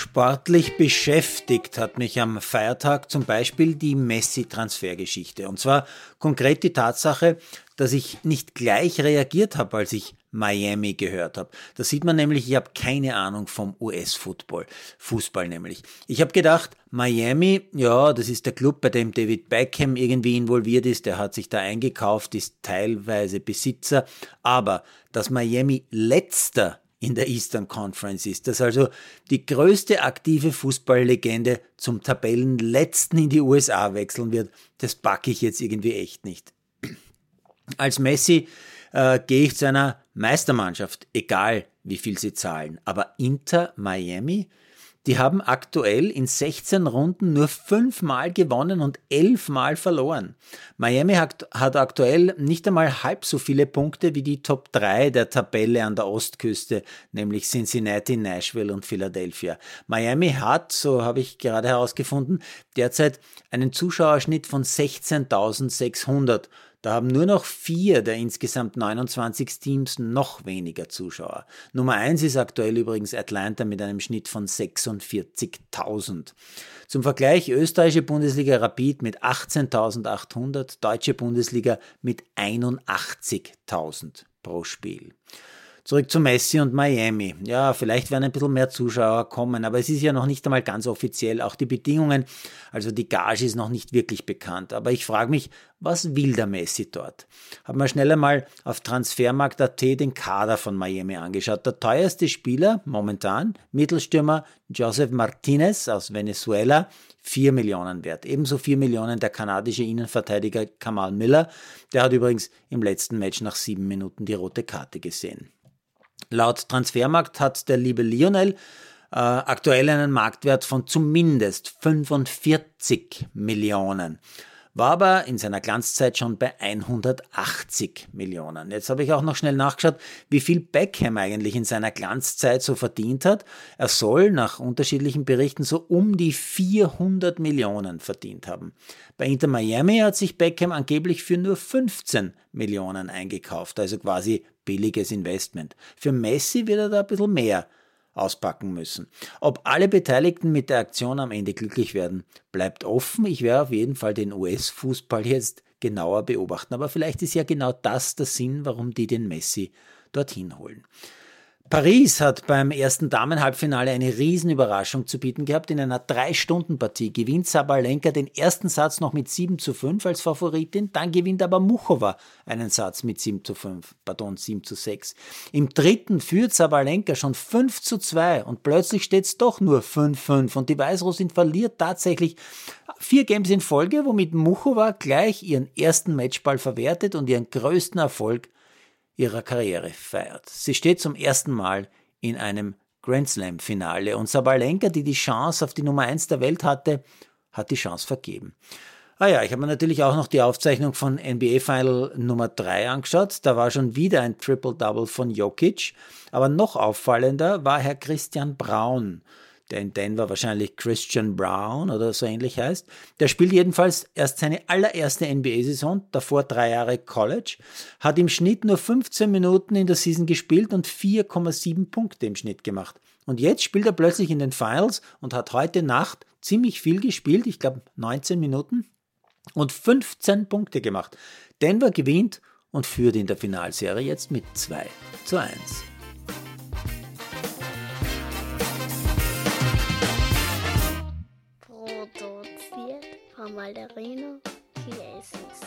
Sportlich beschäftigt hat mich am Feiertag zum Beispiel die Messi-Transfergeschichte. Und zwar konkret die Tatsache, dass ich nicht gleich reagiert habe, als ich Miami gehört habe. Da sieht man nämlich, ich habe keine Ahnung vom US-Football, Fußball nämlich. Ich habe gedacht, Miami, ja, das ist der Club, bei dem David Beckham irgendwie involviert ist, der hat sich da eingekauft, ist teilweise Besitzer, aber dass Miami letzter in der Eastern Conference ist, dass also die größte aktive Fußballlegende zum Tabellenletzten in die USA wechseln wird, das packe ich jetzt irgendwie echt nicht. Als Messi äh, gehe ich zu einer Meistermannschaft, egal wie viel sie zahlen. Aber Inter Miami, die haben aktuell in 16 Runden nur fünfmal gewonnen und elfmal verloren. Miami hat, hat, aktuell nicht einmal halb so viele Punkte wie die Top 3 der Tabelle an der Ostküste, nämlich Cincinnati, Nashville und Philadelphia. Miami hat, so habe ich gerade herausgefunden, derzeit einen Zuschauerschnitt von 16.600 da haben nur noch vier der insgesamt 29 Teams noch weniger Zuschauer. Nummer eins ist aktuell übrigens Atlanta mit einem Schnitt von 46.000. Zum Vergleich österreichische Bundesliga Rapid mit 18.800, deutsche Bundesliga mit 81.000 pro Spiel. Zurück zu Messi und Miami. Ja, vielleicht werden ein bisschen mehr Zuschauer kommen, aber es ist ja noch nicht einmal ganz offiziell. Auch die Bedingungen, also die Gage ist noch nicht wirklich bekannt. Aber ich frage mich, was will der Messi dort? Haben wir schnell einmal auf Transfermarkt.at den Kader von Miami angeschaut. Der teuerste Spieler momentan, Mittelstürmer Joseph Martinez aus Venezuela, 4 Millionen wert. Ebenso 4 Millionen der kanadische Innenverteidiger Kamal Miller. Der hat übrigens im letzten Match nach sieben Minuten die rote Karte gesehen. Laut Transfermarkt hat der liebe Lionel äh, aktuell einen Marktwert von zumindest 45 Millionen. War aber in seiner Glanzzeit schon bei 180 Millionen. Jetzt habe ich auch noch schnell nachgeschaut, wie viel Beckham eigentlich in seiner Glanzzeit so verdient hat. Er soll nach unterschiedlichen Berichten so um die 400 Millionen verdient haben. Bei Inter Miami hat sich Beckham angeblich für nur 15 Millionen eingekauft, also quasi billiges Investment. Für Messi wird er da ein bisschen mehr auspacken müssen. Ob alle Beteiligten mit der Aktion am Ende glücklich werden, bleibt offen. Ich werde auf jeden Fall den US-Fußball jetzt genauer beobachten. Aber vielleicht ist ja genau das der Sinn, warum die den Messi dorthin holen. Paris hat beim ersten Damenhalbfinale eine Riesenüberraschung zu bieten gehabt. In einer Drei-Stunden-Partie gewinnt Sabalenka den ersten Satz noch mit 7 zu 5 als Favoritin, dann gewinnt aber Muchova einen Satz mit 7 zu 5, pardon, 7 zu 6. Im dritten führt Sabalenka schon 5 zu 2 und plötzlich steht es doch nur 5-5 und die Weißrussin verliert tatsächlich vier Games in Folge, womit Muchova gleich ihren ersten Matchball verwertet und ihren größten Erfolg ihrer Karriere feiert. Sie steht zum ersten Mal in einem Grand Slam-Finale und Sabalenka, die die Chance auf die Nummer 1 der Welt hatte, hat die Chance vergeben. Ah ja, ich habe mir natürlich auch noch die Aufzeichnung von NBA Final Nummer 3 angeschaut. Da war schon wieder ein Triple-Double von Jokic. Aber noch auffallender war Herr Christian Braun, der in Denver wahrscheinlich Christian Brown oder so ähnlich heißt. Der spielt jedenfalls erst seine allererste NBA-Saison, davor drei Jahre College, hat im Schnitt nur 15 Minuten in der Season gespielt und 4,7 Punkte im Schnitt gemacht. Und jetzt spielt er plötzlich in den Finals und hat heute Nacht ziemlich viel gespielt, ich glaube 19 Minuten und 15 Punkte gemacht. Denver gewinnt und führt in der Finalserie jetzt mit 2 zu 1. Malderino Jesus.